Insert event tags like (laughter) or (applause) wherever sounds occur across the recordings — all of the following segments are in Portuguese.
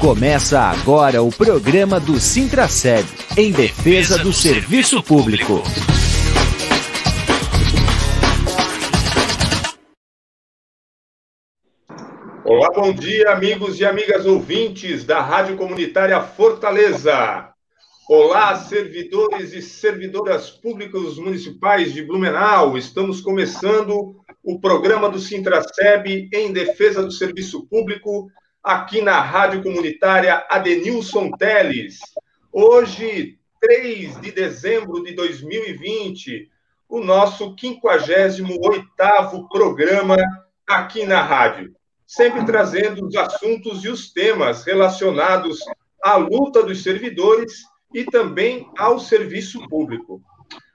Começa agora o programa do Sintraceb, em defesa do serviço público. Olá, bom dia, amigos e amigas ouvintes da Rádio Comunitária Fortaleza. Olá, servidores e servidoras públicas municipais de Blumenau. Estamos começando o programa do Sintraceb em defesa do serviço público aqui na Rádio Comunitária Adenilson Teles. Hoje, 3 de dezembro de 2020, o nosso 58º programa aqui na rádio, sempre trazendo os assuntos e os temas relacionados à luta dos servidores e também ao serviço público.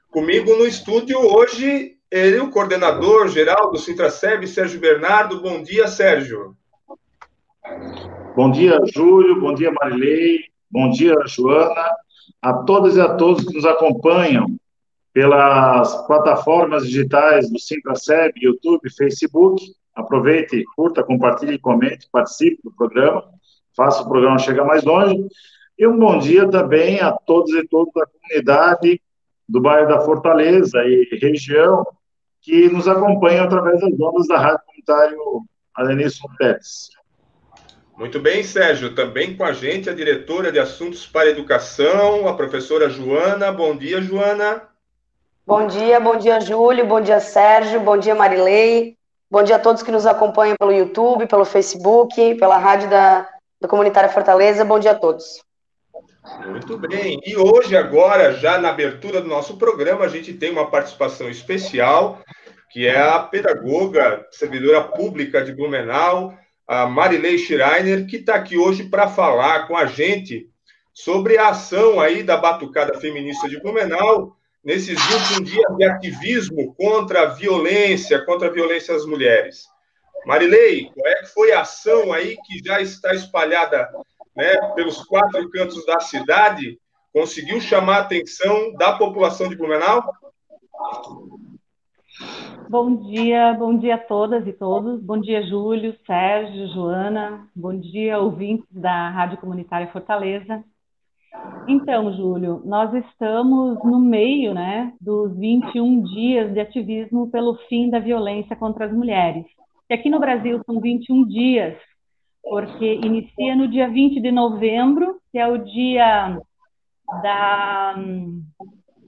Comigo no estúdio hoje, ele, o coordenador geral do Sintraceb, Sérgio Bernardo. Bom dia, Sérgio. Bom dia, Júlio. Bom dia, Marilei. Bom dia, Joana. A todas e a todos que nos acompanham pelas plataformas digitais do Sintraceb, YouTube, Facebook. Aproveite, curta, compartilhe, comente, participe do programa. Faça o programa chegar mais longe. E um bom dia também a todos e todas da comunidade do bairro da Fortaleza e região que nos acompanham através das ondas da Rádio Comunitário Alenilson Pérez. Muito bem, Sérgio. Também com a gente a diretora de Assuntos para a Educação, a professora Joana. Bom dia, Joana. Bom dia, bom dia, Júlio. Bom dia, Sérgio. Bom dia, Marilei. Bom dia a todos que nos acompanham pelo YouTube, pelo Facebook, pela rádio da, da Comunitária Fortaleza. Bom dia a todos. Muito bem. E hoje, agora, já na abertura do nosso programa, a gente tem uma participação especial, que é a pedagoga, servidora pública de Blumenau, a Marilei Schreiner, que está aqui hoje para falar com a gente sobre a ação aí da Batucada Feminista de Blumenau nesses 21 dias de ativismo contra a violência, contra a violência às mulheres. Marilei, qual é que foi a ação aí que já está espalhada né, pelos quatro cantos da cidade? Conseguiu chamar a atenção da população de Blumenau? Bom dia, bom dia a todas e todos. Bom dia, Júlio, Sérgio, Joana. Bom dia, ouvintes da Rádio Comunitária Fortaleza. Então, Júlio, nós estamos no meio né, dos 21 dias de ativismo pelo fim da violência contra as mulheres. E aqui no Brasil são 21 dias, porque inicia no dia 20 de novembro, que é o dia da.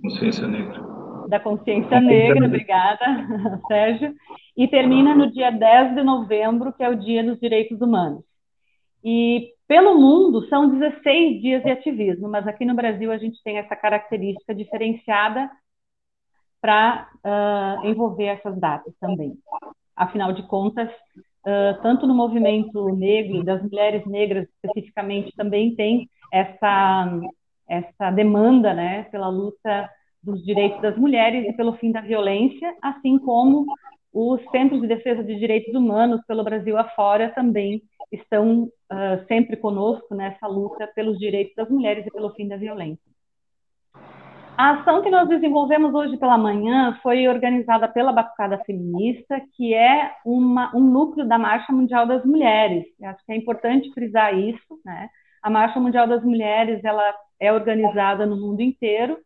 Consciência Negra da Consciência Negra, obrigada, (laughs) Sérgio, e termina no dia 10 de novembro, que é o Dia dos Direitos Humanos. E pelo mundo são 16 dias de ativismo, mas aqui no Brasil a gente tem essa característica diferenciada para uh, ah, envolver essas datas também. Afinal de contas, uh, tanto no movimento negro, das mulheres negras especificamente, também tem essa, essa demanda né, pela luta dos direitos das mulheres e pelo fim da violência, assim como os centros de defesa de direitos humanos pelo Brasil afora também estão uh, sempre conosco nessa luta pelos direitos das mulheres e pelo fim da violência. A ação que nós desenvolvemos hoje pela manhã foi organizada pela Batucada Feminista, que é uma, um núcleo da Marcha Mundial das Mulheres. Eu acho que é importante frisar isso. Né? A Marcha Mundial das Mulheres ela é organizada no mundo inteiro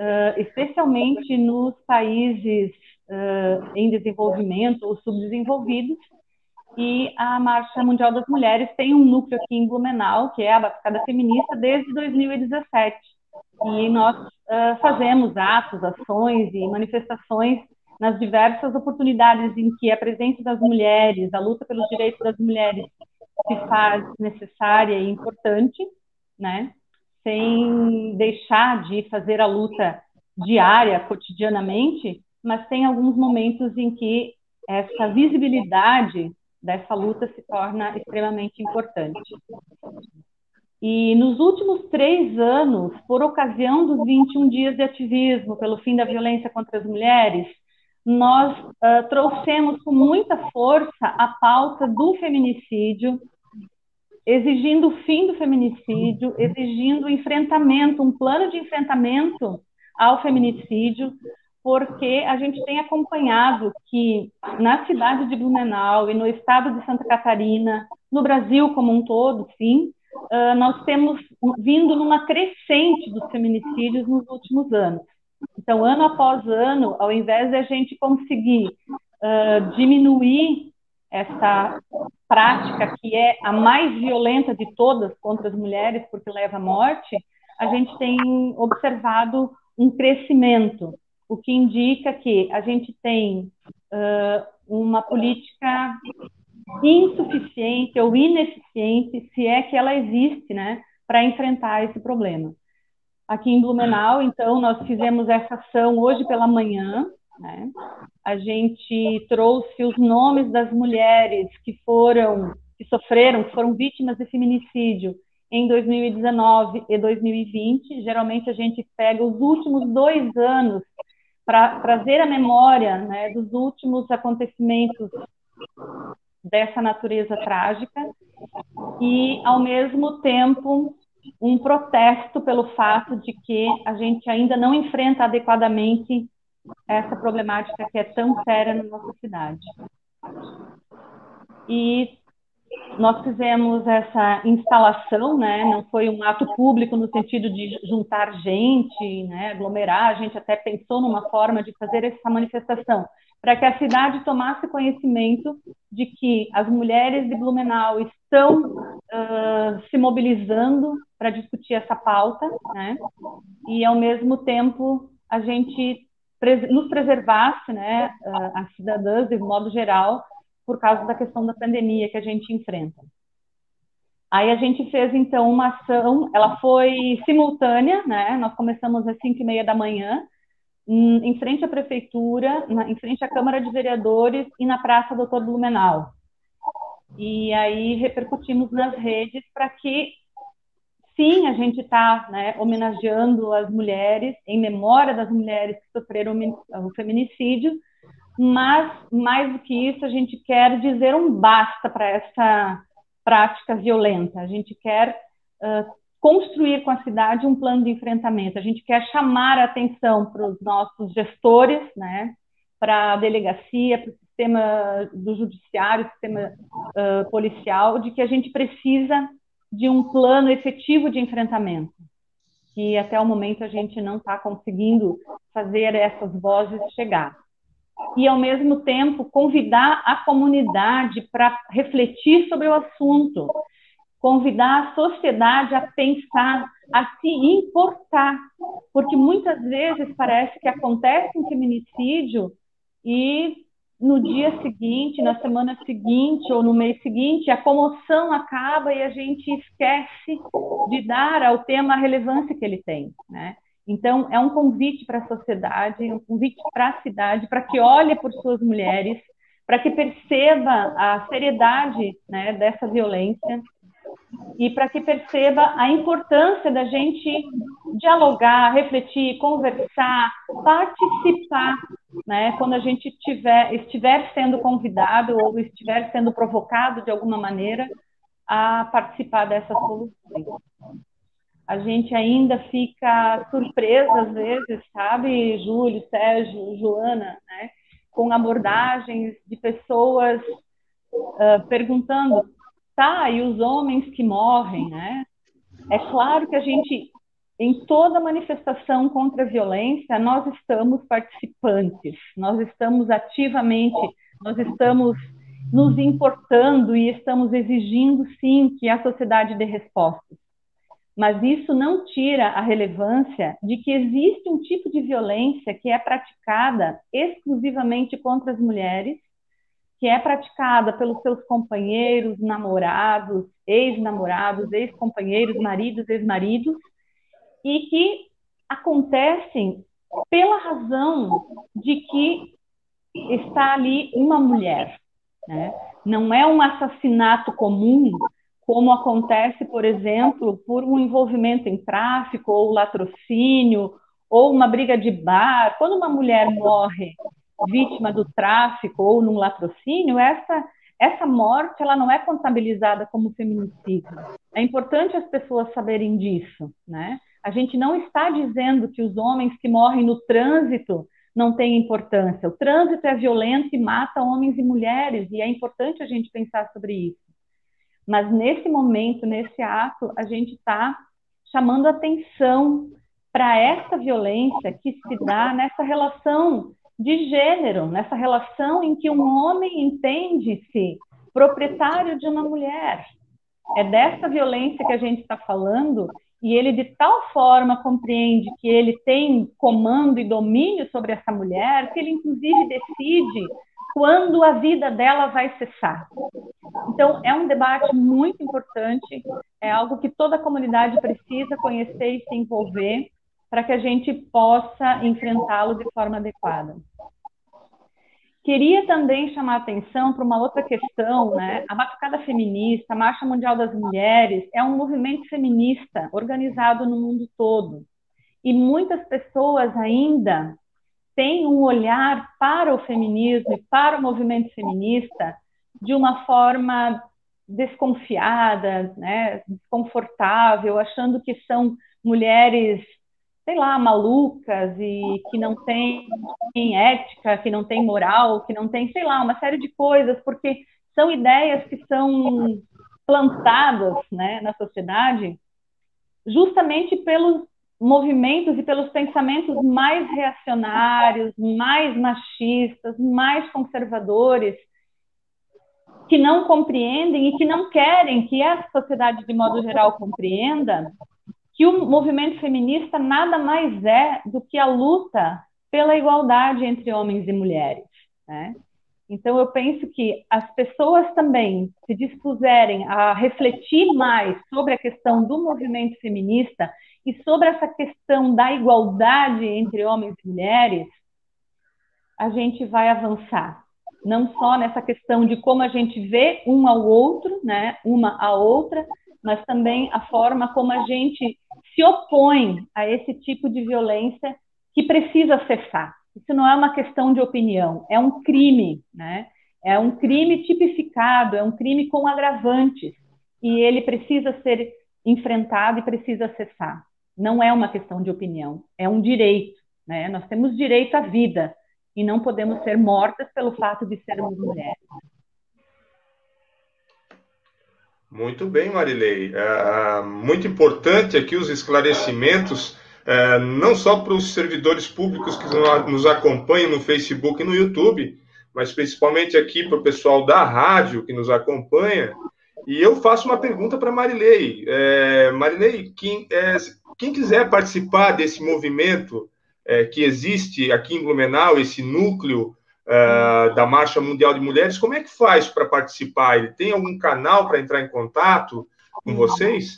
uh, especialmente nos países uh, em desenvolvimento ou subdesenvolvidos. E a Marcha Mundial das Mulheres tem um núcleo aqui em Blumenau, que é a Batucada Feminista, desde 2017. E nós uh, fazemos atos, ações e manifestações nas diversas oportunidades em que a presença das mulheres, a luta pelos direitos das mulheres se faz necessária e importante, né? Sem deixar de fazer a luta diária, cotidianamente, mas tem alguns momentos em que essa visibilidade dessa luta se torna extremamente importante. E nos últimos três anos, por ocasião dos 21 dias de ativismo pelo fim da violência contra as mulheres, nós uh, trouxemos com muita força a pauta do feminicídio, exigindo o fim do feminicídio, exigindo enfrentamento, um plano de enfrentamento ao feminicídio, porque a gente tem acompanhado que na cidade de Blumenau e no estado de Santa Catarina, no Brasil como um todo, sim, uh, nós temos vindo numa crescente dos feminicídios nos últimos anos. Então, ano após ano, ao invés de a gente conseguir uh, diminuir essa prática que é a mais violenta de todas contra as mulheres, porque leva à morte, a gente tem observado um crescimento, o que indica que a gente tem uh, uma política insuficiente ou ineficiente, se é que ela existe, né, para enfrentar esse problema. Aqui em Blumenau, então, nós fizemos essa ação hoje pela manhã, né? A gente trouxe os nomes das mulheres que foram, que sofreram, que foram vítimas de feminicídio em 2019 e 2020. Geralmente a gente pega os últimos dois anos para trazer a memória né, dos últimos acontecimentos dessa natureza trágica e, ao mesmo tempo, um protesto pelo fato de que a gente ainda não enfrenta adequadamente essa problemática que é tão séria na nossa cidade. E nós fizemos essa instalação, né? Não foi um ato público no sentido de juntar gente, né? Aglomerar. A gente até pensou numa forma de fazer essa manifestação para que a cidade tomasse conhecimento de que as mulheres de Blumenau estão uh, se mobilizando para discutir essa pauta, né? E ao mesmo tempo a gente nos preservasse, né, as cidadãs de modo geral, por causa da questão da pandemia que a gente enfrenta. Aí a gente fez então uma ação, ela foi simultânea, né? Nós começamos às cinco e meia da manhã, em frente à prefeitura, em frente à Câmara de Vereadores e na Praça Doutor Blumenau. E aí repercutimos nas redes para que sim, a gente está né, homenageando as mulheres, em memória das mulheres que sofreram o feminicídio, mas, mais do que isso, a gente quer dizer um basta para essa prática violenta. A gente quer uh, construir com a cidade um plano de enfrentamento. A gente quer chamar a atenção para os nossos gestores, né, para a delegacia, para o sistema do judiciário, sistema uh, policial, de que a gente precisa de um plano efetivo de enfrentamento, que até o momento a gente não está conseguindo fazer essas vozes chegar. E, ao mesmo tempo, convidar a comunidade para refletir sobre o assunto, convidar a sociedade a pensar, a se importar, porque muitas vezes parece que acontece um feminicídio e no dia seguinte, na semana seguinte ou no mês seguinte, a comoção acaba e a gente esquece de dar ao tema a relevância que ele tem, né? Então, é um convite para a sociedade, um convite para a cidade, para que olhe por suas mulheres, para que perceba a seriedade né, dessa violência e para que perceba a importância da gente dialogar, refletir, conversar, participar, né? Quando a gente tiver, estiver sendo convidado ou estiver sendo provocado de alguma maneira a participar dessas soluções. A gente ainda fica surpresa às vezes, sabe, Júlio, Sérgio, Joana, né? Com abordagens de pessoas uh, perguntando tá, e os homens que morrem, né? É claro que a gente, em toda manifestação contra a violência, nós estamos participantes, nós estamos ativamente, nós estamos nos importando e estamos exigindo, sim, que a sociedade dê respostas. Mas isso não tira a relevância de que existe um tipo de violência que é praticada exclusivamente contra as mulheres que é praticada pelos seus companheiros, namorados, ex-namorados, ex-companheiros, maridos, ex-maridos, e que acontecem pela razão de que está ali uma mulher. Né? Não é um assassinato comum, como acontece, por exemplo, por um envolvimento em tráfico ou latrocínio ou uma briga de bar. Quando uma mulher morre vítima do tráfico ou num latrocínio, essa essa morte ela não é contabilizada como feminicídio. É importante as pessoas saberem disso, né? A gente não está dizendo que os homens que morrem no trânsito não têm importância. O trânsito é violento e mata homens e mulheres, e é importante a gente pensar sobre isso. Mas nesse momento, nesse ato, a gente está chamando atenção para essa violência que se dá nessa relação de gênero, nessa relação em que um homem entende-se proprietário de uma mulher. É dessa violência que a gente está falando e ele de tal forma compreende que ele tem comando e domínio sobre essa mulher que ele inclusive decide quando a vida dela vai cessar. Então é um debate muito importante, é algo que toda a comunidade precisa conhecer e se envolver para que a gente possa enfrentá-lo de forma adequada. Queria também chamar a atenção para uma outra questão, né? A Batucada Feminista, a Marcha Mundial das Mulheres, é um movimento feminista organizado no mundo todo. E muitas pessoas ainda têm um olhar para o feminismo e para o movimento feminista de uma forma desconfiada, né? desconfortável, achando que são mulheres sei lá, malucas e que não tem ética, que não tem moral, que não tem, sei lá, uma série de coisas, porque são ideias que são plantadas né, na sociedade justamente pelos movimentos e pelos pensamentos mais reacionários, mais machistas, mais conservadores, que não compreendem e que não querem que a sociedade, de modo geral, compreenda que o movimento feminista nada mais é do que a luta pela igualdade entre homens e mulheres. Né? Então, eu penso que as pessoas também se dispuserem a refletir mais sobre a questão do movimento feminista e sobre essa questão da igualdade entre homens e mulheres, a gente vai avançar. Não só nessa questão de como a gente vê um ao outro, né, uma a outra, mas também a forma como a gente se opõe a esse tipo de violência que precisa cessar. Isso não é uma questão de opinião, é um crime, né? É um crime tipificado, é um crime com agravantes e ele precisa ser enfrentado e precisa cessar. Não é uma questão de opinião, é um direito, né? Nós temos direito à vida e não podemos ser mortas pelo fato de sermos mulheres. Muito bem, Marilei. É, muito importante aqui os esclarecimentos, é, não só para os servidores públicos que nos acompanham no Facebook e no YouTube, mas principalmente aqui para o pessoal da rádio que nos acompanha. E eu faço uma pergunta para Marilei. É, Marilei, quem, é, quem, quiser participar desse movimento é, que existe aqui em Blumenau, esse núcleo uh, da Marcha Mundial de Mulheres, como é que faz para participar? Ele tem algum canal para entrar em contato com vocês?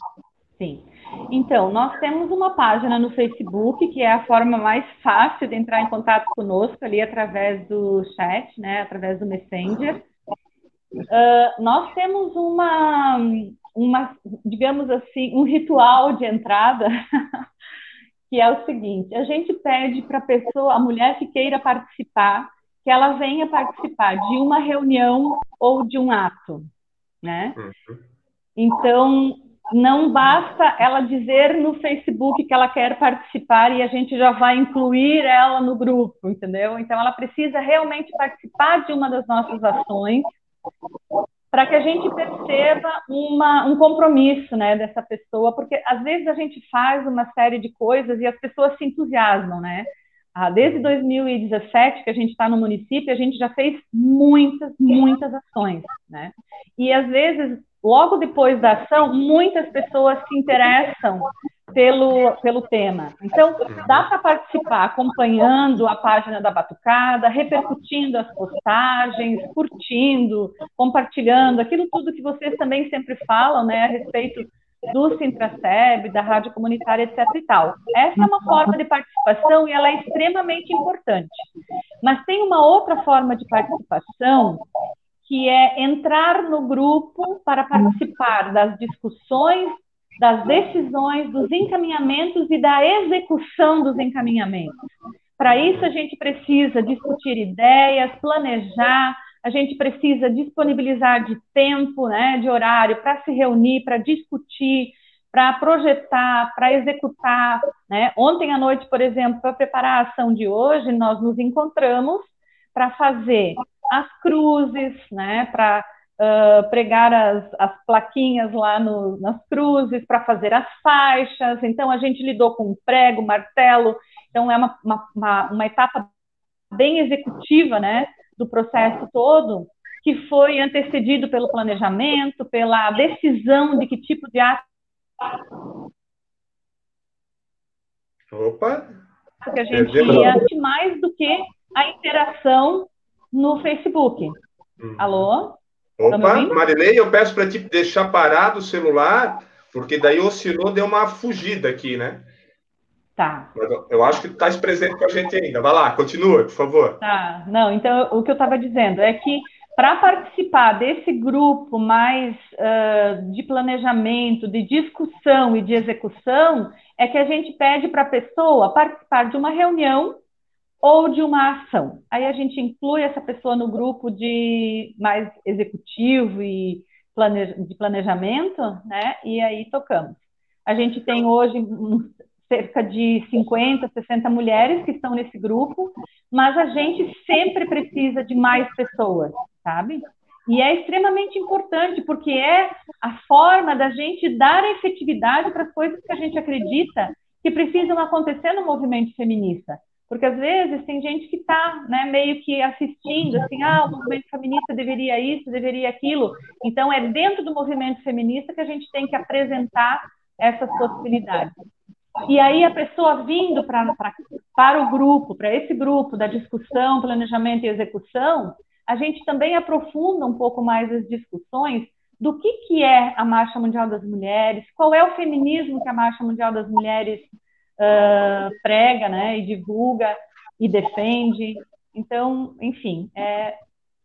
Sim. Então, nós temos uma página no Facebook, que é a forma mais fácil de entrar em contato conosco, ali através do chat, né, através do Messenger. Uh, nós temos uma, uma, digamos assim, um ritual de entrada, (laughs) que é o seguinte: a gente pede para a pessoa, a mulher que queira participar, que ela venha participar de uma reunião ou de um ato, né? Uhum. Então, não basta ela dizer no Facebook que ela quer participar e a gente já vai incluir ela no grupo, entendeu? Então, ela precisa realmente participar de uma das nossas ações para que a gente perceba uma, um compromisso né, dessa pessoa, porque às vezes a gente faz uma série de coisas e as pessoas se entusiasmam, né? Ah, desde 2017 que a gente está no município, a gente já fez muitas, muitas ações, né? E às vezes, logo depois da ação, muitas pessoas se interessam pelo, pelo tema. Então, dá para participar acompanhando a página da Batucada, repercutindo as postagens, curtindo, compartilhando, aquilo tudo que vocês também sempre falam, né, a respeito do Sintraceb, da rádio comunitária, etc. e tal. Essa é uma forma de participação e ela é extremamente importante. Mas tem uma outra forma de participação que é entrar no grupo para participar das discussões, das decisões, dos encaminhamentos e da execução dos encaminhamentos. Para isso, a gente precisa discutir ideias, planejar, a gente precisa disponibilizar de tempo, né, de horário para se reunir, para discutir, para projetar, para executar. Né? Ontem à noite, por exemplo, para preparar a ação de hoje, nós nos encontramos para fazer as cruzes, né, para uh, pregar as, as, plaquinhas lá no, nas cruzes, para fazer as faixas. Então, a gente lidou com prego, martelo. Então, é uma, uma, uma, uma etapa bem executiva, né, do processo todo, que foi antecedido pelo planejamento, pela decisão de que tipo de ato Opa! Que a gente ia mais do que a interação no Facebook. Uhum. Alô? Opa, Marilei, eu peço para te deixar parado o celular, porque daí oscilou, deu uma fugida aqui, né? Tá. Eu acho que está presente com a gente ainda. Vai lá, continua, por favor. Tá. Não, então o que eu estava dizendo é que para participar desse grupo mais uh, de planejamento, de discussão e de execução, é que a gente pede para a pessoa participar de uma reunião ou de uma ação. Aí a gente inclui essa pessoa no grupo de mais executivo e de planejamento, né? E aí tocamos. A gente tem hoje cerca de 50, 60 mulheres que estão nesse grupo, mas a gente sempre precisa de mais pessoas, sabe? E é extremamente importante, porque é a forma da gente dar efetividade para as coisas que a gente acredita que precisam acontecer no movimento feminista. Porque às vezes tem gente que está né, meio que assistindo, assim, ah, o movimento feminista deveria isso, deveria aquilo. Então, é dentro do movimento feminista que a gente tem que apresentar essas possibilidades. E aí a pessoa vindo pra, pra, para o grupo, para esse grupo da discussão, planejamento e execução, a gente também aprofunda um pouco mais as discussões do que, que é a Marcha Mundial das Mulheres, qual é o feminismo que a Marcha Mundial das Mulheres uh, prega né, e divulga e defende. Então, enfim, é,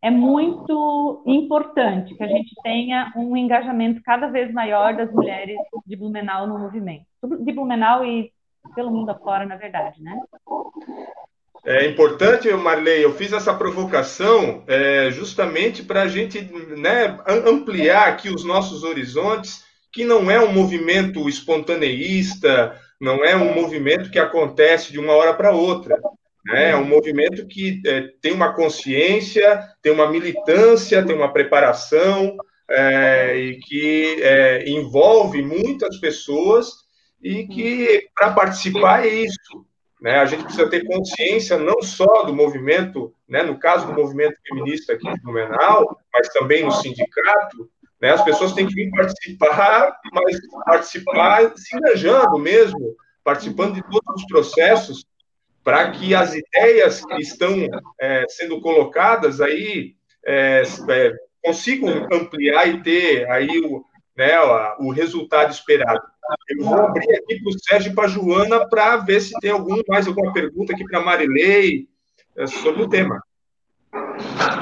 é muito importante que a gente tenha um engajamento cada vez maior das mulheres de Blumenau no movimento. De Blumenau e pelo mundo afora, na verdade, né? É importante, Marley, eu fiz essa provocação é, justamente para a gente né, ampliar aqui os nossos horizontes, que não é um movimento espontaneísta, não é um movimento que acontece de uma hora para outra. Né? É um movimento que é, tem uma consciência, tem uma militância, tem uma preparação, é, e que é, envolve muitas pessoas e que, para participar, é isso. Né? A gente precisa ter consciência não só do movimento, né, no caso do movimento feminista aqui de Blumenau, mas também no sindicato. Né? As pessoas têm que vir participar, mas participar se engajando mesmo, participando de todos os processos, para que as ideias que estão é, sendo colocadas aí é, é, consigam ampliar e ter aí o, né, o resultado esperado. Eu vou abrir aqui para o Sérgio e para a Joana para ver se tem algum, mais alguma pergunta aqui para a Marilei é, sobre o tema.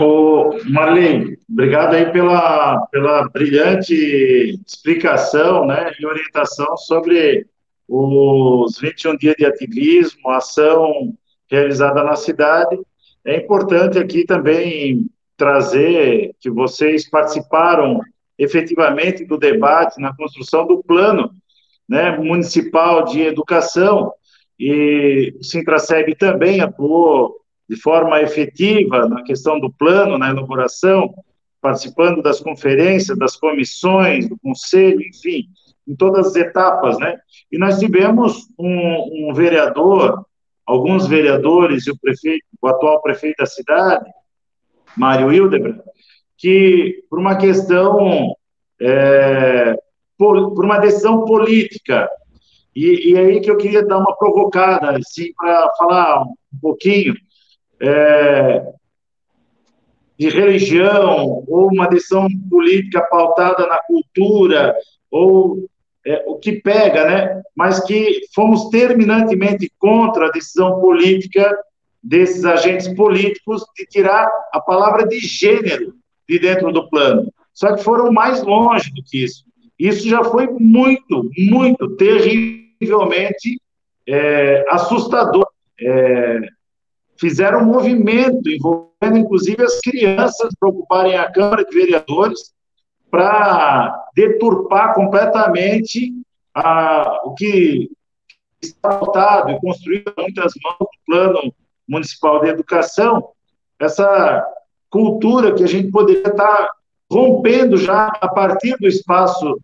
Ô, Marlene, obrigado aí pela, pela brilhante explicação né, e orientação sobre os 21 dias de ativismo, ação realizada na cidade. É importante aqui também trazer que vocês participaram efetivamente do debate na construção do plano né, municipal de educação, e o Sintraceb também atuou de forma efetiva na questão do plano, na elaboração, participando das conferências, das comissões, do conselho, enfim, em todas as etapas, né? E nós tivemos um, um vereador, alguns vereadores e o prefeito, o atual prefeito da cidade, Mário Hildebrand, que por uma questão é, por, por uma decisão política. E, e aí que eu queria dar uma provocada, assim, para falar um pouquinho é, de religião, ou uma decisão política pautada na cultura, ou é, o que pega, né? Mas que fomos terminantemente contra a decisão política desses agentes políticos de tirar a palavra de gênero de dentro do plano. Só que foram mais longe do que isso. Isso já foi muito, muito terrivelmente é, assustador. É, fizeram um movimento envolvendo, inclusive, as crianças para ocuparem a Câmara de Vereadores para deturpar completamente a, o que está votado e construído muitas mãos do Plano Municipal de Educação, essa cultura que a gente poderia estar rompendo já a partir do espaço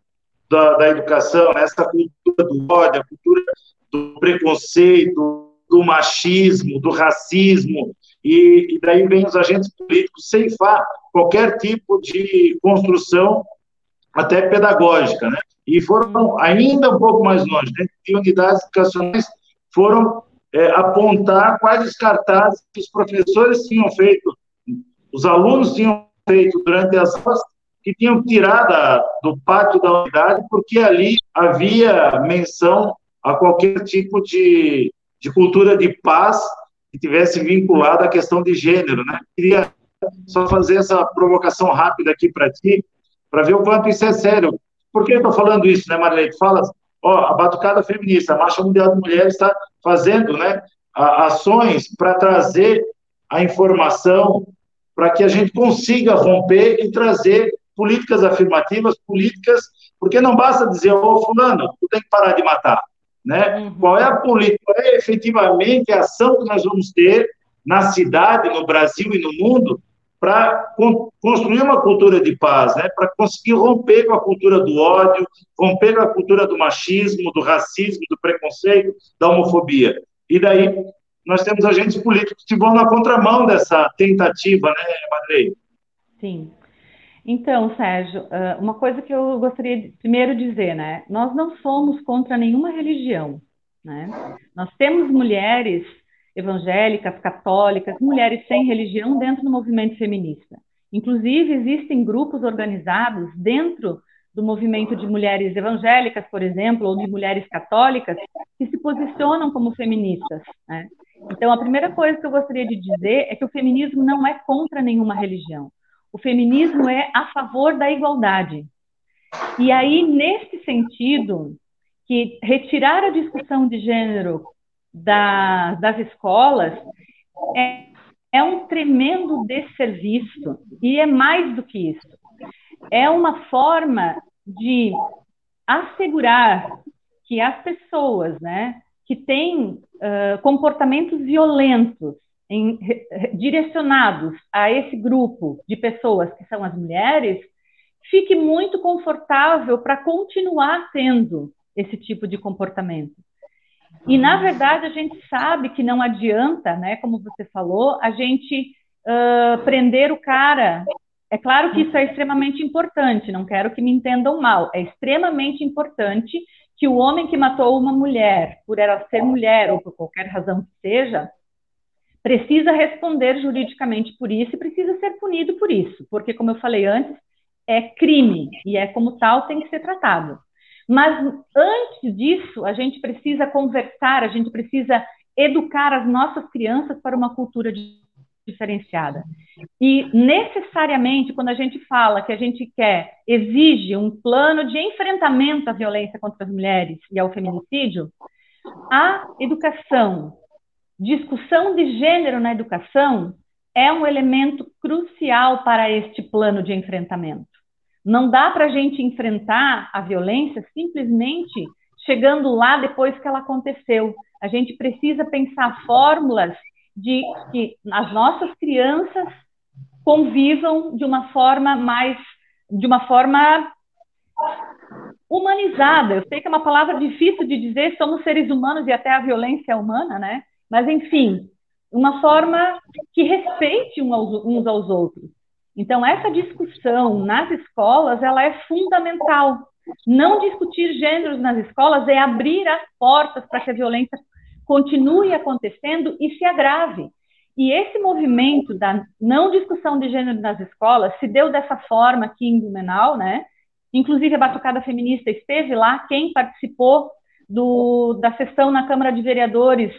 da, da educação, né, essa cultura do ódio, a cultura do preconceito, do machismo, do racismo, e, e daí vem os agentes políticos ceifar qualquer tipo de construção, até pedagógica, né? E foram ainda um pouco mais longe, dentro de unidades educacionais, foram é, apontar quais os cartazes que os professores tinham feito, os alunos tinham feito durante as aulas, que tinham tirado do pátio da unidade, porque ali havia menção a qualquer tipo de, de cultura de paz que tivesse vinculado à questão de gênero, né? Queria só fazer essa provocação rápida aqui para ti, para ver o quanto isso é sério. Por que eu estou falando isso, né, Marlene? Fala, ó, a Batucada Feminista, a Marcha Mundial de Mulheres está fazendo, né, ações para trazer a informação para que a gente consiga romper e trazer políticas afirmativas, políticas, porque não basta dizer, ô, fulano, tu tem que parar de matar. Né? Uhum. Qual é a política, qual é efetivamente a ação que nós vamos ter na cidade, no Brasil e no mundo para construir uma cultura de paz, né? para conseguir romper com a cultura do ódio, romper com a cultura do machismo, do racismo, do preconceito, da homofobia. E daí nós temos agentes políticos que vão na contramão dessa tentativa, né, Madrei? Sim. Então, Sérgio, ah, uma coisa que eu gostaria de primeiro dizer, né? Nós não somos contra nenhuma religião, né? Nós temos mulheres evangélicas, católicas, mulheres sem religião dentro do movimento feminista. Inclusive, existem grupos organizados dentro do movimento de mulheres evangélicas, por exemplo, ou de mulheres católicas, que se posicionam como feministas. Né? Então, a primeira coisa que eu gostaria de dizer é que o feminismo não é contra nenhuma religião. O feminismo é a favor da igualdade. E aí, nesse sentido, que retirar a discussão de gênero da, das escolas é, é um tremendo desserviço, e é mais do que isso. É uma forma de assegurar que as pessoas né, que têm uh, comportamentos violentos em, direcionados a esse grupo de pessoas que são as mulheres, fique muito confortável para continuar tendo esse tipo de comportamento. E, na verdade, a gente sabe que não adianta, né, como você falou, a gente uh, prender o cara. É claro que isso é extremamente importante, não quero que me entendam mal. É extremamente importante que o homem que matou uma mulher, por ela ser mulher ou por qualquer razão que seja, precisa responder juridicamente por isso e precisa ser punido por isso, porque, como eu falei antes, é crime e é como tal tem que ser tratado. Mas antes disso, a gente precisa conversar, a gente precisa educar as nossas crianças para uma cultura diferenciada. E necessariamente, quando a gente fala que a gente quer, exige um plano de enfrentamento à violência contra as mulheres e ao feminicídio, a educação discussão de gênero na educação é um elemento crucial para este plano de enfrentamento. Não dá para a gente enfrentar a violência simplesmente chegando lá depois que ela aconteceu. A gente precisa pensar fórmulas de que as nossas crianças convivam de uma forma mais, de uma forma humanizada. Eu sei que é uma palavra difícil de dizer, somos seres humanos e até a violência é humana, né? Mas, enfim, uma forma que respeite uns aos outros. Então, essa discussão nas escolas, ela é fundamental. Não discutir gêneros nas escolas é abrir as portas para que a violência continue acontecendo e se agrave. E esse movimento da não discussão de gênero nas escolas se deu dessa forma aqui em Blumenau, né? Inclusive a Batucada Feminista esteve lá, quem participou do, da sessão na Câmara de Vereadores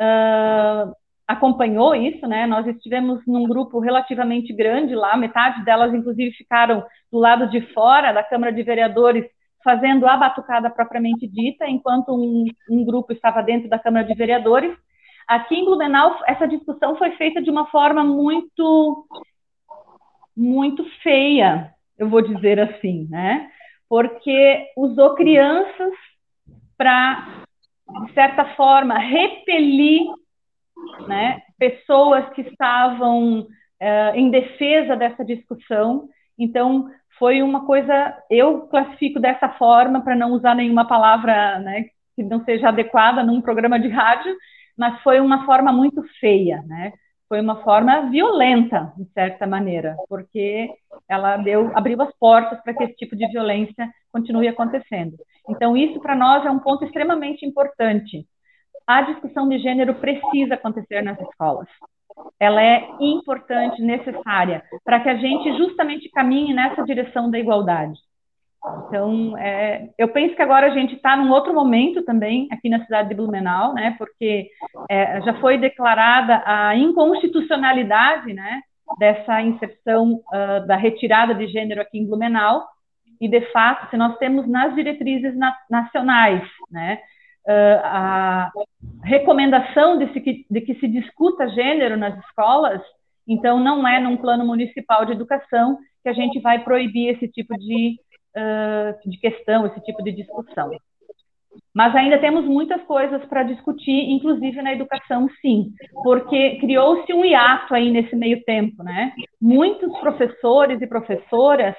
uh, acompanhou isso, né? Nós estivemos num grupo relativamente grande lá, metade delas, inclusive, ficaram do lado de fora da Câmara de Vereadores, fazendo a batucada propriamente dita, enquanto um, um grupo estava dentro da Câmara de Vereadores. Aqui em Blumenau, essa discussão foi feita de uma forma muito, muito feia, eu vou dizer assim, né? Porque usou crianças para de certa forma, repelir né, pessoas que estavam uh, em defesa dessa discussão. Então, foi uma coisa, eu classifico dessa forma, para não usar nenhuma palavra né, que não seja adequada num programa de rádio, mas foi uma forma muito feia, né? Foi uma forma violenta, de certa maneira, porque ela deu, abriu as portas para que esse tipo de violência continue acontecendo. Então, isso para nós é um ponto extremamente importante. A discussão de gênero precisa acontecer nas escolas ela é importante, necessária, para que a gente justamente caminhe nessa direção da igualdade. Então, é, eu penso que agora a gente está num outro momento também aqui na cidade de Blumenau, né? Porque é, já foi declarada a inconstitucionalidade, né? Dessa inserção uh, da retirada de gênero aqui em Blumenau e de fato, se nós temos nas diretrizes na, nacionais, né? uh, a recomendação de, se, de que se discuta gênero nas escolas, então não é num plano municipal de educação que a gente vai proibir esse tipo de, de questão, esse tipo de discussão. Mas ainda temos muitas coisas para discutir, inclusive na educação, sim, porque criou-se um hiato aí nesse meio tempo, né? Muitos professores e professoras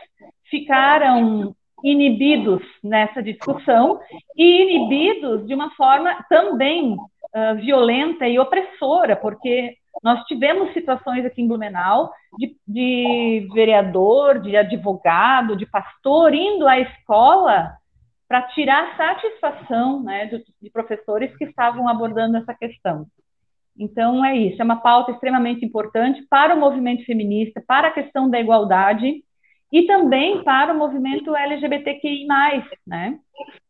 ficaram inibidos nessa discussão e inibidos de uma forma também uh, violenta e opressora, porque nós tivemos situações aqui em Blumenau de, de vereador, de advogado, de pastor indo à escola para tirar satisfação né, de, de professores que estavam abordando essa questão. Então, é isso, é uma pauta extremamente importante para o movimento feminista, para a questão da igualdade, e também para o movimento LGBTQI+, né?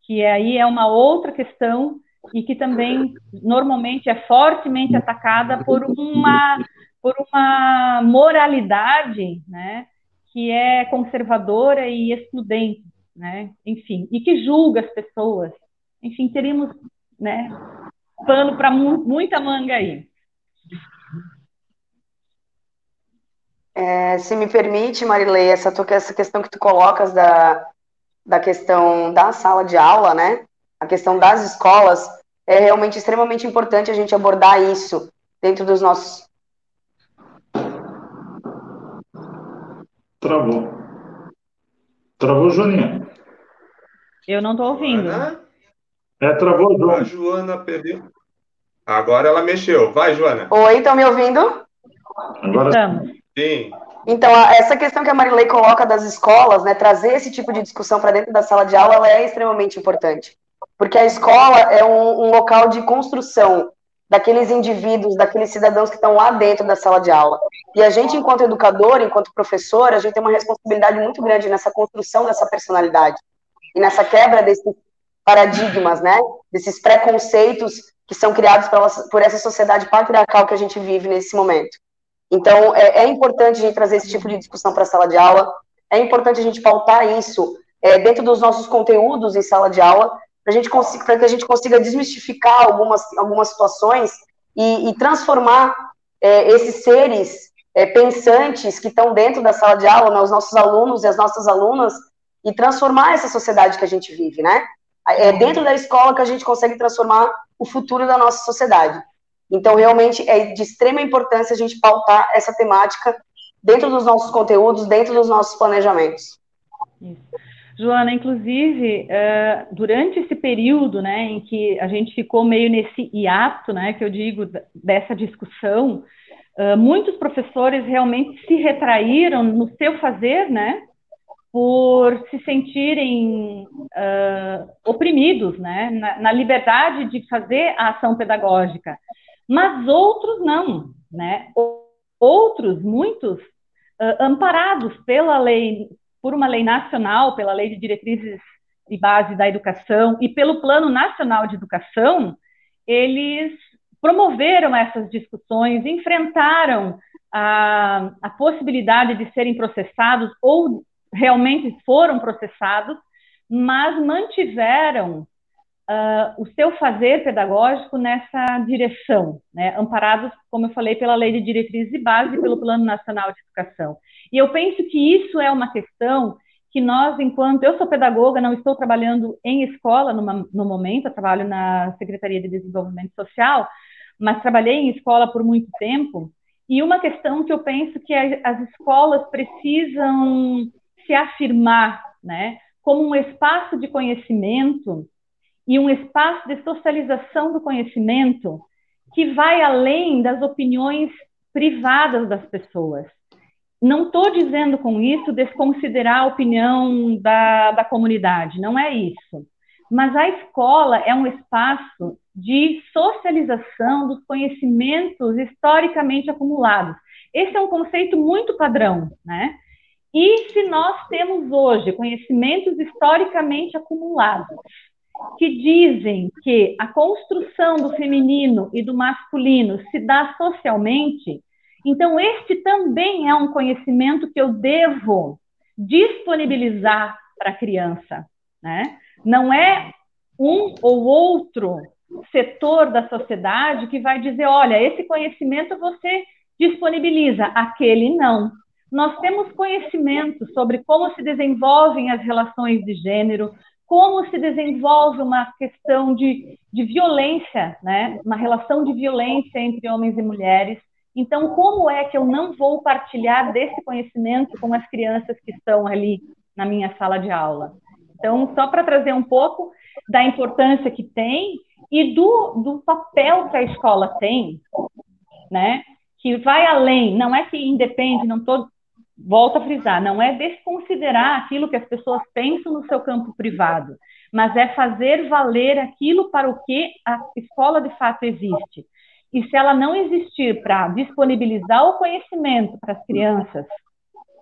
que aí é uma outra questão e que também normalmente é fortemente atacada por uma por uma moralidade, né, que é conservadora e excludente, né, enfim, e que julga as pessoas. Enfim, teríamos, né, pano para muita manga aí. É, se me permite, Marilei, essa, essa questão que tu colocas da, da questão da sala de aula, né? A questão das escolas, é realmente extremamente importante a gente abordar isso dentro dos nossos. Travou. Travou, Joaninha. Eu não estou ouvindo. É, travou, Joana. A Joana perdeu. Agora ela mexeu. Vai, Joana. Oi, estão me ouvindo? Agora Estamos. Sim. Então, essa questão que a Marilei coloca das escolas, né, trazer esse tipo de discussão para dentro da sala de aula, ela é extremamente importante. Porque a escola é um, um local de construção daqueles indivíduos, daqueles cidadãos que estão lá dentro da sala de aula. E a gente, enquanto educador, enquanto professor, a gente tem uma responsabilidade muito grande nessa construção dessa personalidade e nessa quebra desses paradigmas, né, desses preconceitos que são criados por essa sociedade patriarcal que a gente vive nesse momento. Então, é, é importante a gente trazer esse tipo de discussão para a sala de aula, é importante a gente pautar isso é, dentro dos nossos conteúdos em sala de aula, para que a gente consiga desmistificar algumas, algumas situações e, e transformar é, esses seres é, pensantes que estão dentro da sala de aula, né, os nossos alunos e as nossas alunas, e transformar essa sociedade que a gente vive, né? É dentro da escola que a gente consegue transformar o futuro da nossa sociedade. Então, realmente, é de extrema importância a gente pautar essa temática dentro dos nossos conteúdos, dentro dos nossos planejamentos. Isso. Joana, inclusive, uh, durante esse período, né, em que a gente ficou meio nesse hiato, né, que eu digo, dessa discussão, uh, muitos professores realmente se retraíram no seu fazer, né, por se sentirem uh, oprimidos, né, na, na liberdade de fazer a ação pedagógica mas outros não, né? Outros, muitos, amparados pela lei, por uma lei nacional, pela lei de diretrizes e base da educação e pelo Plano Nacional de Educação, eles promoveram essas discussões, enfrentaram a, a possibilidade de serem processados ou realmente foram processados, mas mantiveram uh, o seu fazer pedagógico nessa direção, né, amparados, como eu falei, pela Lei de Diretrizes e Base e pelo Plano Nacional de Educação. E eu penso que isso é uma questão que nós, enquanto eu sou pedagoga, não estou trabalhando em escola numa, no momento, eu trabalho na Secretaria de Desenvolvimento Social, mas trabalhei em escola por muito tempo, e uma questão que eu penso que as escolas precisam se afirmar, né, como um espaço de conhecimento e um espaço de socialização do conhecimento que vai além das opiniões privadas das pessoas. Não estou dizendo com isso desconsiderar a opinião da, da comunidade, não é isso. Mas a escola é um espaço de socialização dos conhecimentos historicamente acumulados. Esse é um conceito muito padrão, né? E se nós temos hoje conhecimentos historicamente acumulados que dizem que a construção do feminino e do masculino se dá socialmente, então este também é um conhecimento que eu devo disponibilizar para a criança, né? Não é um ou outro setor da sociedade que vai dizer, olha, esse conhecimento você disponibiliza, aquele não. Nós temos conhecimento sobre como se desenvolvem as relações de gênero, como se desenvolve uma questão de, de violência, né? uma relação de violência entre homens e mulheres. Então, como é que eu não vou partilhar desse conhecimento com as crianças que estão ali na minha sala de aula? Então, só para trazer um pouco da importância que tem e do, do papel que a escola tem, né? que vai além, não é que independe, não estou volto a frisar, não é desconsiderar aquilo que as pessoas pensam no seu campo privado, mas é fazer valer aquilo para o que a escola de fato existe. E se ela não existir para disponibilizar o conhecimento para as crianças,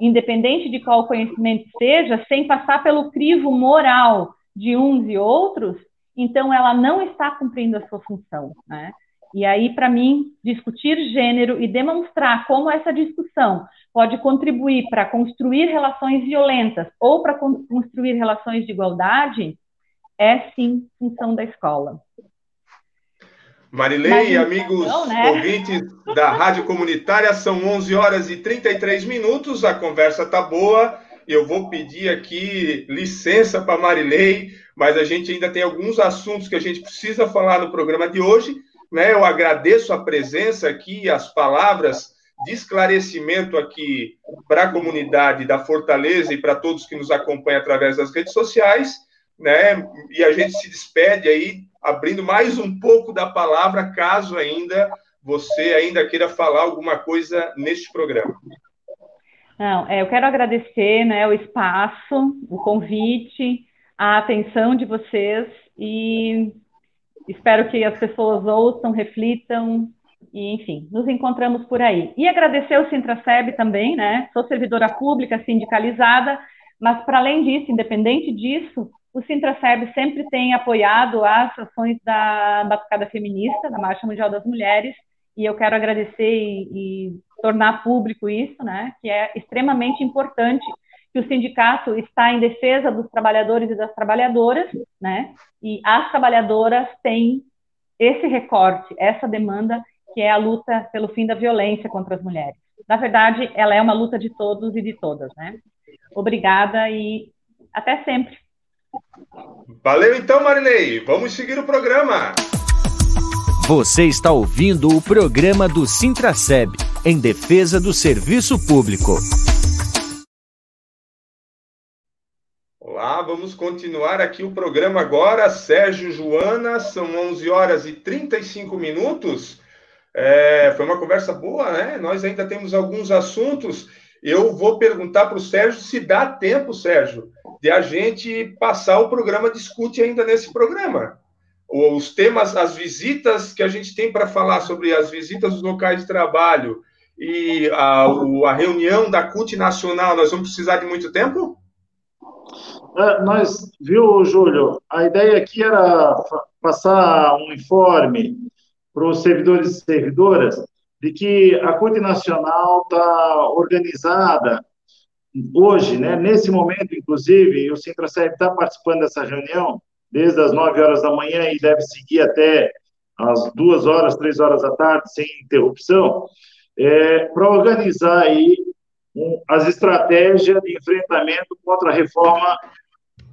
independente de qual conhecimento seja, sem passar pelo crivo moral de uns e outros, então ela não está cumprindo a sua função, né? E aí, para mim, discutir gênero e demonstrar como essa discussão pode contribuir para construir relações violentas ou para construir relações de igualdade é sim função da escola. Marilei, amigos então, né? ouvintes da Rádio Comunitária, são 11 horas e 33 minutos, a conversa tá boa. Eu vou pedir aqui licença para Marilei, mas a gente ainda tem alguns assuntos que a gente precisa falar no programa de hoje. Né? Eu agradeço a presença aqui, as palavras de esclarecimento aqui para a comunidade da Fortaleza e para todos que nos acompanham através das redes sociais, né? E a gente se despede aí, abrindo mais um pouco da palavra, caso ainda você ainda queira falar alguma coisa neste programa. Não, é, eu quero agradecer né, o espaço, o convite, a atenção de vocês e espero que as pessoas ouçam, reflitam e, enfim, nos encontramos por aí. E agradecer ao Sintraceb também, né? Sou servidora pública sindicalizada, mas para além disso, independente disso, o Sintraceb sempre tem apoiado as ações da Batucada Feminista, da Marcha Mundial das Mulheres, e eu quero agradecer e, e tornar público isso, né? Que é extremamente importante que o sindicato está em defesa dos trabalhadores e das trabalhadoras, né? E as trabalhadoras têm esse recorte, essa demanda que é a luta pelo fim da violência contra as mulheres. Na verdade, ela é uma luta de todos e de todas, né? Obrigada e até sempre. Valeu então, Marilei. Vamos seguir o programa. Você está ouvindo o programa do Sintraceb, em defesa do serviço público. Olá, vamos continuar aqui o programa agora. Sérgio Joana, são 11 horas e 35 minutos. É, foi uma conversa boa, né? Nós ainda temos alguns assuntos. Eu vou perguntar para o Sérgio se dá tempo, Sérgio, de a gente passar o programa discute ainda nesse programa. Os temas, as visitas que a gente tem para falar sobre as visitas dos locais de trabalho e a, a reunião da CUT Nacional, nós vamos precisar de muito tempo? É, nós, viu, Júlio, a ideia aqui era passar um informe para os servidores e servidoras de que a Corte Nacional está organizada hoje, né, nesse momento, inclusive, o Sintraceb está participando dessa reunião desde as 9 horas da manhã e deve seguir até as duas horas, três horas da tarde, sem interrupção, é, para organizar aí um, as estratégias de enfrentamento contra a reforma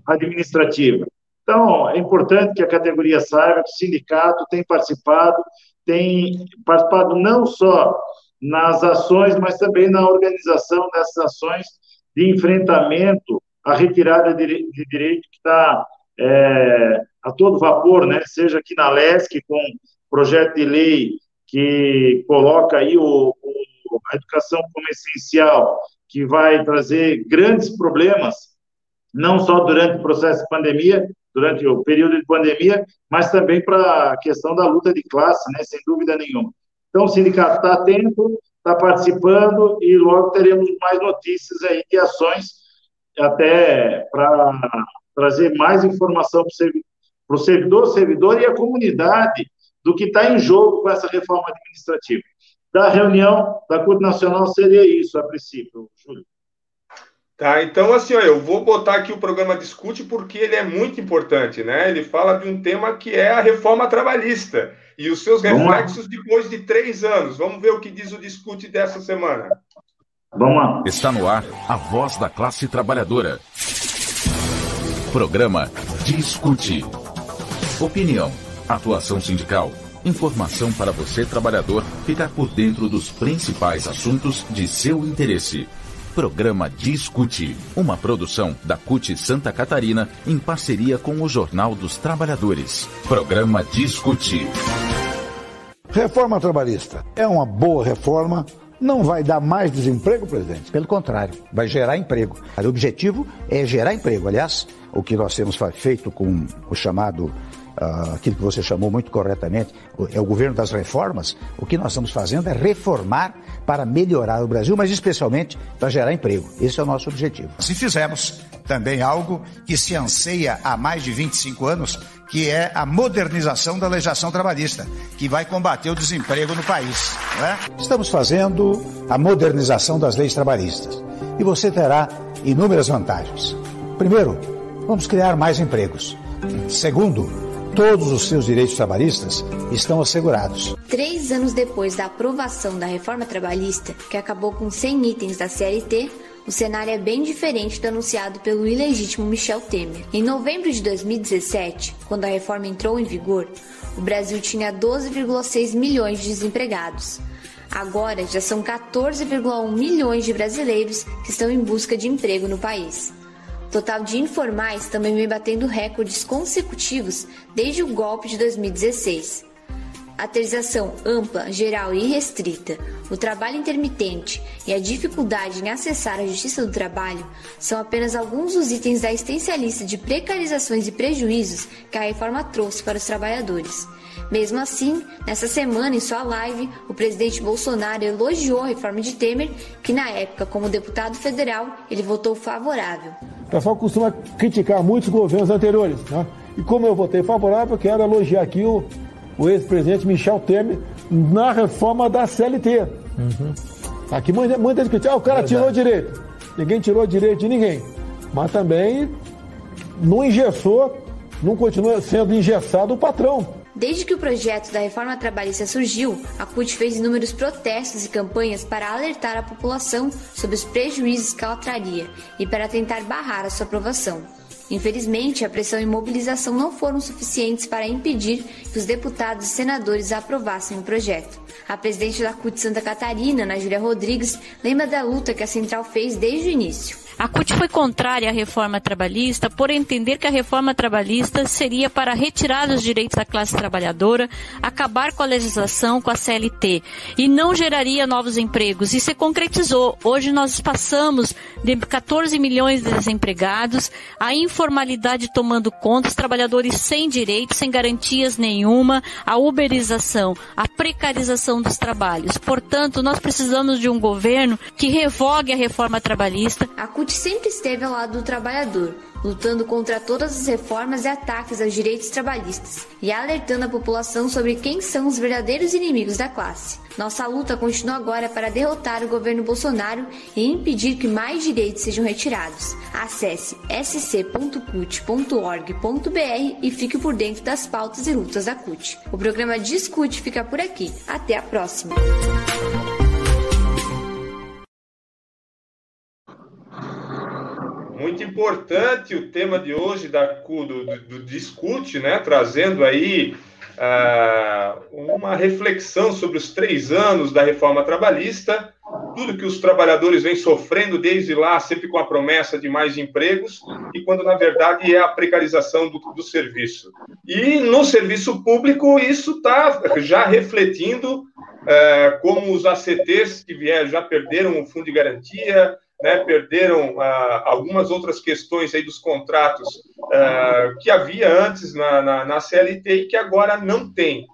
administrativa. Então, é importante que a categoria saiba que o sindicato tem participado, tem participado não só nas ações, mas também na organização dessas ações de enfrentamento à retirada de, direito que está é, a todo vapor, né? seja aqui na LESC, com projeto de lei que coloca aí o, o, a educação como essencial, que vai trazer grandes problemas, não só durante o processo de pandemia, durante o período de pandemia, mas também para a questão da luta de classe, né, sem dúvida nenhuma. Então, o sindicato está atento, está participando e logo teremos mais notícias aí de ações, até para trazer mais informação para o servidor, servidor e a comunidade do que está em jogo com essa reforma administrativa. Da reunião da CUT Nacional seria isso, a princípio, Júlio. Tá, então assim, ó, eu vou botar aqui o programa Discute porque ele é muito importante, né? Ele fala de um tema que é a reforma trabalhista e os seus reflexos depois de três anos. Vamos ver o que diz o Discute dessa semana. Vamos lá. Está no ar a voz da classe trabalhadora. Programa Discute. Opinião, atuação sindical, informação para você, trabalhador, ficar por dentro dos principais assuntos de seu interesse. Programa Discute, uma produção da CUT Santa Catarina em parceria com o Jornal dos Trabalhadores. Programa Discute. Reforma trabalhista é uma boa reforma. Não vai dar mais desemprego, presidente? Pelo contrário, vai gerar emprego. O objetivo é gerar emprego. Aliás, o que nós temos feito com o chamado uh, aquilo que você chamou muito corretamente, é o governo das reformas, o que nós estamos fazendo é reformar para melhorar o Brasil, mas especialmente para gerar emprego. Esse é o nosso objetivo. Se fizemos também algo que se anseia há mais de 25 anos, que é a modernização da legislação trabalhista, que vai combater o desemprego no país. É? Estamos fazendo a modernização das leis trabalhistas e você terá inúmeras vantagens. Primeiro, vamos criar mais empregos. Segundo, todos os seus direitos trabalhistas estão assegurados. Três anos depois da aprovação da reforma trabalhista, que acabou com 100 itens da CLT, o cenário é bem diferente do anunciado pelo ilegítimo Michel Temer. Em novembro de 2017, quando a reforma entrou em vigor, o Brasil tinha 12,6 milhões de desempregados. Agora já são 14,1 milhões de brasileiros que estão em busca de emprego no país. O total de informais também vem batendo recordes consecutivos desde o golpe de 2016. A terceirização ampla, geral e restrita, o trabalho intermitente e a dificuldade em acessar a justiça do trabalho são apenas alguns dos itens da extensa lista de precarizações e prejuízos que a reforma trouxe para os trabalhadores. Mesmo assim, nessa semana, em sua live, o presidente Bolsonaro elogiou a reforma de Temer, que na época, como deputado federal, ele votou favorável. O pessoal costuma criticar muitos governos anteriores, né? E como eu votei favorável, quero elogiar aqui o, o ex-presidente Michel Temer na reforma da CLT. Uhum. Aqui muita, muita gente critica, ah, o cara Verdade. tirou direito. Ninguém tirou direito de ninguém. Mas também não engessou, não continua sendo engessado o patrão. Desde que o projeto da reforma trabalhista surgiu, a CUT fez inúmeros protestos e campanhas para alertar a população sobre os prejuízos que ela traria e para tentar barrar a sua aprovação. Infelizmente, a pressão e mobilização não foram suficientes para impedir que os deputados e senadores aprovassem o projeto. A presidente da CUT Santa Catarina, Ana Júlia Rodrigues, lembra da luta que a central fez desde o início. A CUT foi contrária à reforma trabalhista por entender que a reforma trabalhista seria para retirar os direitos da classe trabalhadora, acabar com a legislação, com a CLT, e não geraria novos empregos. E se concretizou. Hoje nós passamos de 14 milhões de desempregados, a informalidade tomando conta, os trabalhadores sem direitos, sem garantias nenhuma, a uberização, a precarização dos trabalhos. Portanto, nós precisamos de um governo que revogue a reforma trabalhista. A CUT sempre esteve ao lado do trabalhador, lutando contra todas as reformas e ataques aos direitos trabalhistas e alertando a população sobre quem são os verdadeiros inimigos da classe. Nossa luta continua agora para derrotar o governo Bolsonaro e impedir que mais direitos sejam retirados. Acesse sc.cut.org.br e fique por dentro das pautas e lutas da CUT. O programa Discute fica por aqui. Até a próxima! Muito importante o tema de hoje da, do, do, Discute, né? trazendo aí uh, uma reflexão sobre os três anos da reforma trabalhista tudo que os trabalhadores vêm sofrendo desde lá, sempre com a promessa de mais empregos, e quando na verdade é a precarização do, do serviço. E no serviço público, isso está já refletindo é, como os ACTs que vieram já perderam o fundo de garantia, né, perderam ah, algumas outras questões aí dos contratos ah, que havia antes na, na, na, CLT e que agora não tem.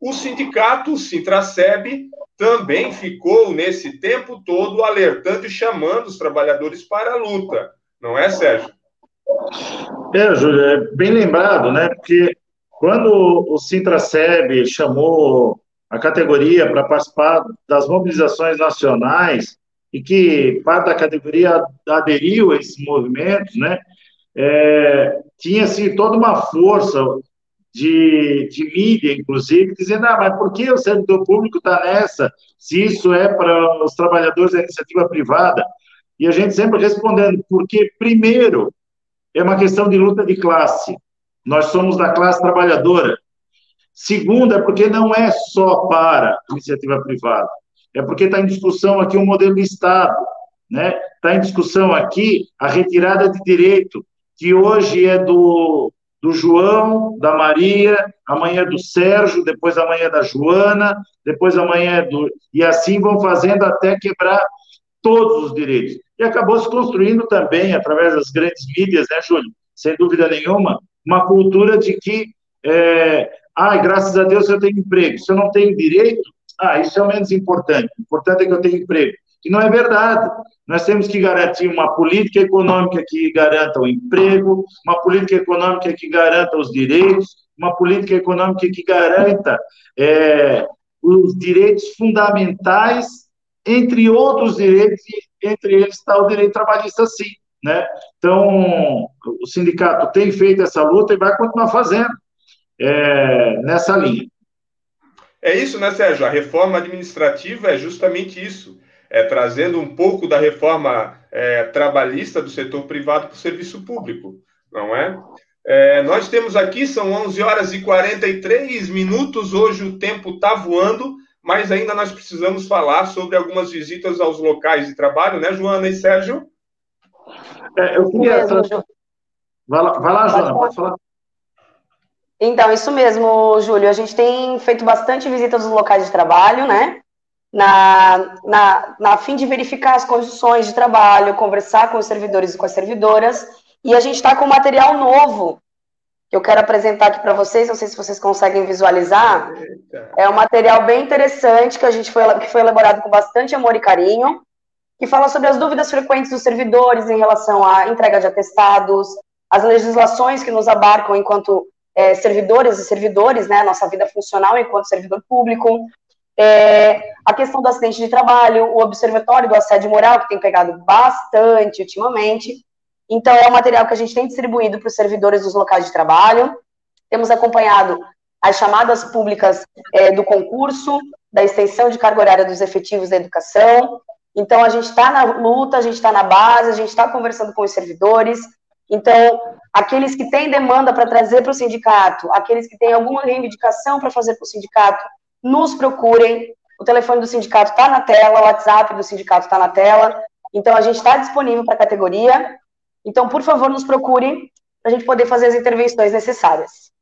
O sindicato, o Sintraceb, também ficou nesse tempo todo alertando e chamando os trabalhadores para a luta, não é, Sérgio? É, Júlio, é bem lembrado, né? Porque quando o Sintraceb chamou a categoria para participar das mobilizações nacionais e que parte da categoria aderiu a esses movimentos, né? É, tinha-se toda uma força de, de mídia, inclusive, dizendo, ah, mas por que o servidor público está nessa, se isso é para os trabalhadores da iniciativa privada? E a gente sempre respondendo, porque, primeiro, é uma questão de luta de classe, nós somos da classe trabalhadora. Segundo, é porque não é só para a iniciativa privada, é porque está em discussão aqui o um modelo de Estado, né? Está em discussão aqui a retirada de direito, que hoje é do do João, da Maria, amanhã é do Sérgio, depois amanhã é da Joana, depois amanhã é do. E assim vão fazendo até quebrar todos os direitos. E acabou se construindo também, através das grandes mídias, né, Júlio? Sem dúvida nenhuma, uma cultura de que, é, ah, graças a Deus eu tenho emprego. Se eu não tenho direito, ah, isso é o menos importante. O importante é que eu tenho emprego. E não é verdade. Nós temos que garantir uma política econômica que garanta o emprego, uma política econômica que garanta os direitos, uma política econômica que garanta é, os direitos fundamentais, entre outros direitos, e entre eles está o direito trabalhista, sim. Né? Então, o sindicato tem feito essa luta e vai continuar fazendo é, nessa linha. É isso, né, Sérgio? A reforma administrativa é justamente isso é, trazendo um pouco da reforma é, trabalhista do setor privado para o serviço público, não é? é? Nós temos aqui, são 11 horas e 43 minutos, hoje o tempo está voando, mas ainda nós precisamos falar sobre algumas visitas aos locais de trabalho, né, Joana e Sérgio? É, eu queria... Vai lá, vai lá Joana, pode falar. Então, isso mesmo, Júlio. A gente tem feito bastante visitas aos locais de trabalho, né? na, na, na fim de verificar as condições de trabalho, conversar com os servidores e com as servidoras. E a gente está com material novo que eu quero apresentar aqui para vocês. Não sei se vocês conseguem visualizar. É um material bem interessante que a gente foi, que foi elaborado com bastante amor e carinho, que fala sobre as dúvidas frequentes dos servidores em relação à entrega de atestados, as legislações que nos abarcam enquanto é, servidores e servidores, né, nossa vida funcional enquanto servidor público, é, a questão do acidente de trabalho, o observatório do assédio moral, que tem pegado bastante ultimamente. Então, é um material que a gente tem distribuído para os servidores dos locais de trabalho. Temos acompanhado as chamadas públicas é, do concurso, da extensão de carga horária dos efetivos da educação. Então, a gente está na luta, a gente está na base, a gente está conversando com os servidores. Então, aqueles que têm demanda para trazer para o sindicato, aqueles que têm alguma reivindicação para fazer para o sindicato, nos procurem. O telefone do sindicato está na tela, o WhatsApp do sindicato está na tela. Então, a gente está disponível para a categoria. Então, por favor, nos procurem para a gente poder fazer as intervenções necessárias.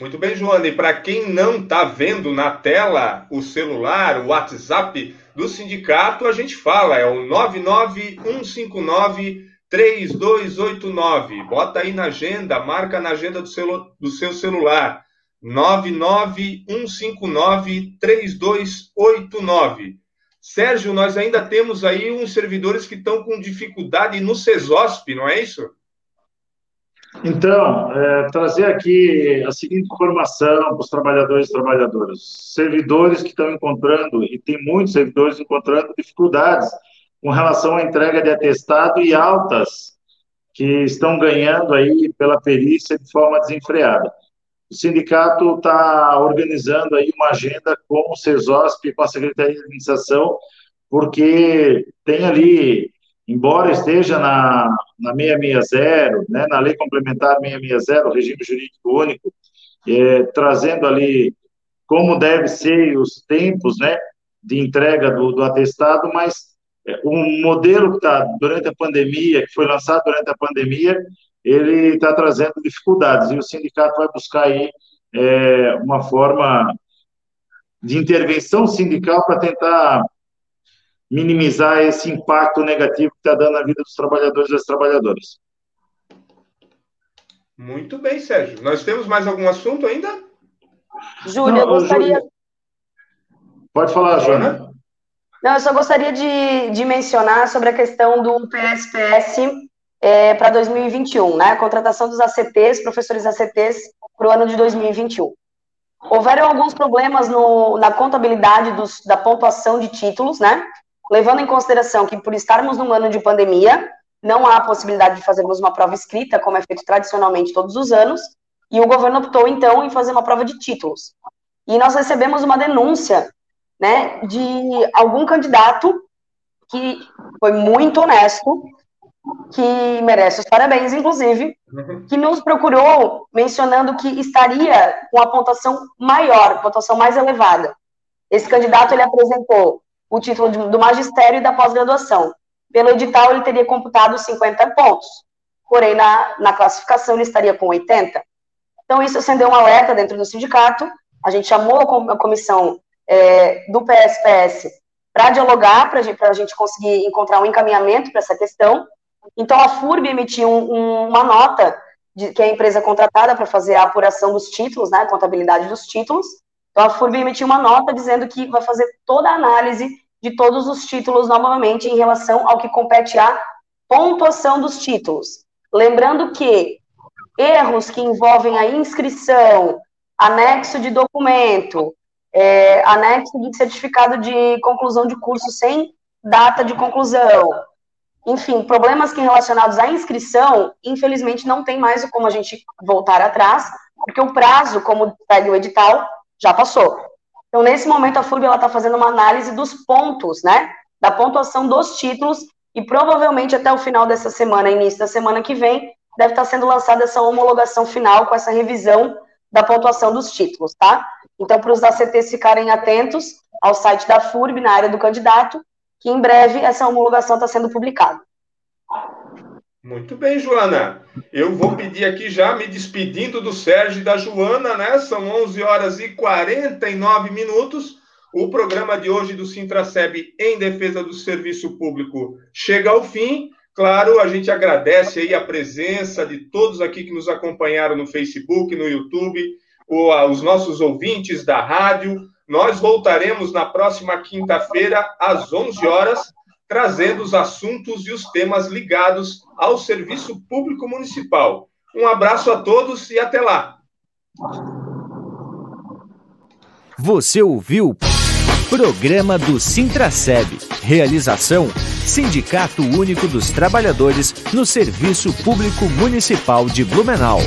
Muito bem, Joana. E para quem não está vendo na tela o celular, o WhatsApp do sindicato, a gente fala, é o 99159 3289. Bota aí na agenda, marca na agenda do seu, do seu celular. 991593289. Sérgio, nós ainda temos aí uns servidores que estão com dificuldade no CESOSP, não é isso? Então, é, trazer aqui a seguinte informação para os trabalhadores e trabalhadoras. Servidores que estão encontrando, e tem muitos servidores encontrando dificuldades com relação à entrega de atestado e altas que estão ganhando aí pela perícia de forma desenfreada. O sindicato está organizando aí uma agenda com o CESOSP, com a Secretaria de Administração, porque tem ali, embora esteja na, na 660, né, na Lei Complementar 660, o regime jurídico único, é, trazendo ali como deve ser os tempos, né, de entrega do, do atestado, mas o é, modelo que está durante a pandemia, que foi lançado durante a pandemia, ele está trazendo dificuldades e o sindicato vai buscar aí é, uma forma de intervenção sindical para tentar minimizar esse impacto negativo que está dando na vida dos trabalhadores e das trabalhadoras. Muito bem, Sérgio. Nós temos mais algum assunto ainda? Júlia, eu gostaria. Júlia. Pode falar, Joana. Não, eu só gostaria de, de mencionar sobre a questão do PSPS é, para 2021, né? A contratação dos ACTs, professores ACTs, para o ano de 2021. Houveram alguns problemas no, na contabilidade dos, da pontuação de títulos, né? Levando em consideração que, por estarmos num ano de pandemia, não há possibilidade de fazermos uma prova escrita, como é feito tradicionalmente todos os anos, e o governo optou, então, em fazer uma prova de títulos. E nós recebemos uma denúncia, né, de algum candidato que foi muito honesto, que merece os parabéns, inclusive, que nos procurou mencionando que estaria com a pontuação maior, pontuação mais elevada. Esse candidato, ele apresentou o título de, do magistério e da pós-graduação. Pelo edital, ele teria computado 50 pontos, porém, na, na classificação, ele estaria com 80. Então, isso acendeu um alerta dentro do sindicato, a gente chamou a comissão é, do PSPS para dialogar, para a gente conseguir encontrar um encaminhamento para essa questão. Então, a FURB emitiu um, um, uma nota, de, que é a empresa contratada para fazer a apuração dos títulos, né, a contabilidade dos títulos. Então, a FURB emitiu uma nota dizendo que vai fazer toda a análise de todos os títulos novamente em relação ao que compete à pontuação dos títulos. Lembrando que erros que envolvem a inscrição, anexo de documento, é, anexo de certificado de conclusão de curso sem data de conclusão, enfim, problemas que relacionados à inscrição, infelizmente não tem mais como a gente voltar atrás, porque o prazo, como pede o edital, já passou. Então, nesse momento, a FURB está fazendo uma análise dos pontos, né? Da pontuação dos títulos, e provavelmente até o final dessa semana, início da semana que vem, deve estar sendo lançada essa homologação final com essa revisão da pontuação dos títulos, tá? Então, para os ACTs ficarem atentos ao site da FURB, na área do candidato, que em breve essa homologação está sendo publicada. Muito bem, Joana. Eu vou pedir aqui já, me despedindo do Sérgio e da Joana, né? São 11 horas e 49 minutos. O programa de hoje do Sintraceb em defesa do serviço público chega ao fim. Claro, a gente agradece aí a presença de todos aqui que nos acompanharam no Facebook, no YouTube, os nossos ouvintes da rádio. Nós voltaremos na próxima quinta-feira, às 11 horas, trazendo os assuntos e os temas ligados ao serviço público municipal. Um abraço a todos e até lá. Você ouviu Programa do Sintraceb. Realização: Sindicato Único dos Trabalhadores no Serviço Público Municipal de Blumenau.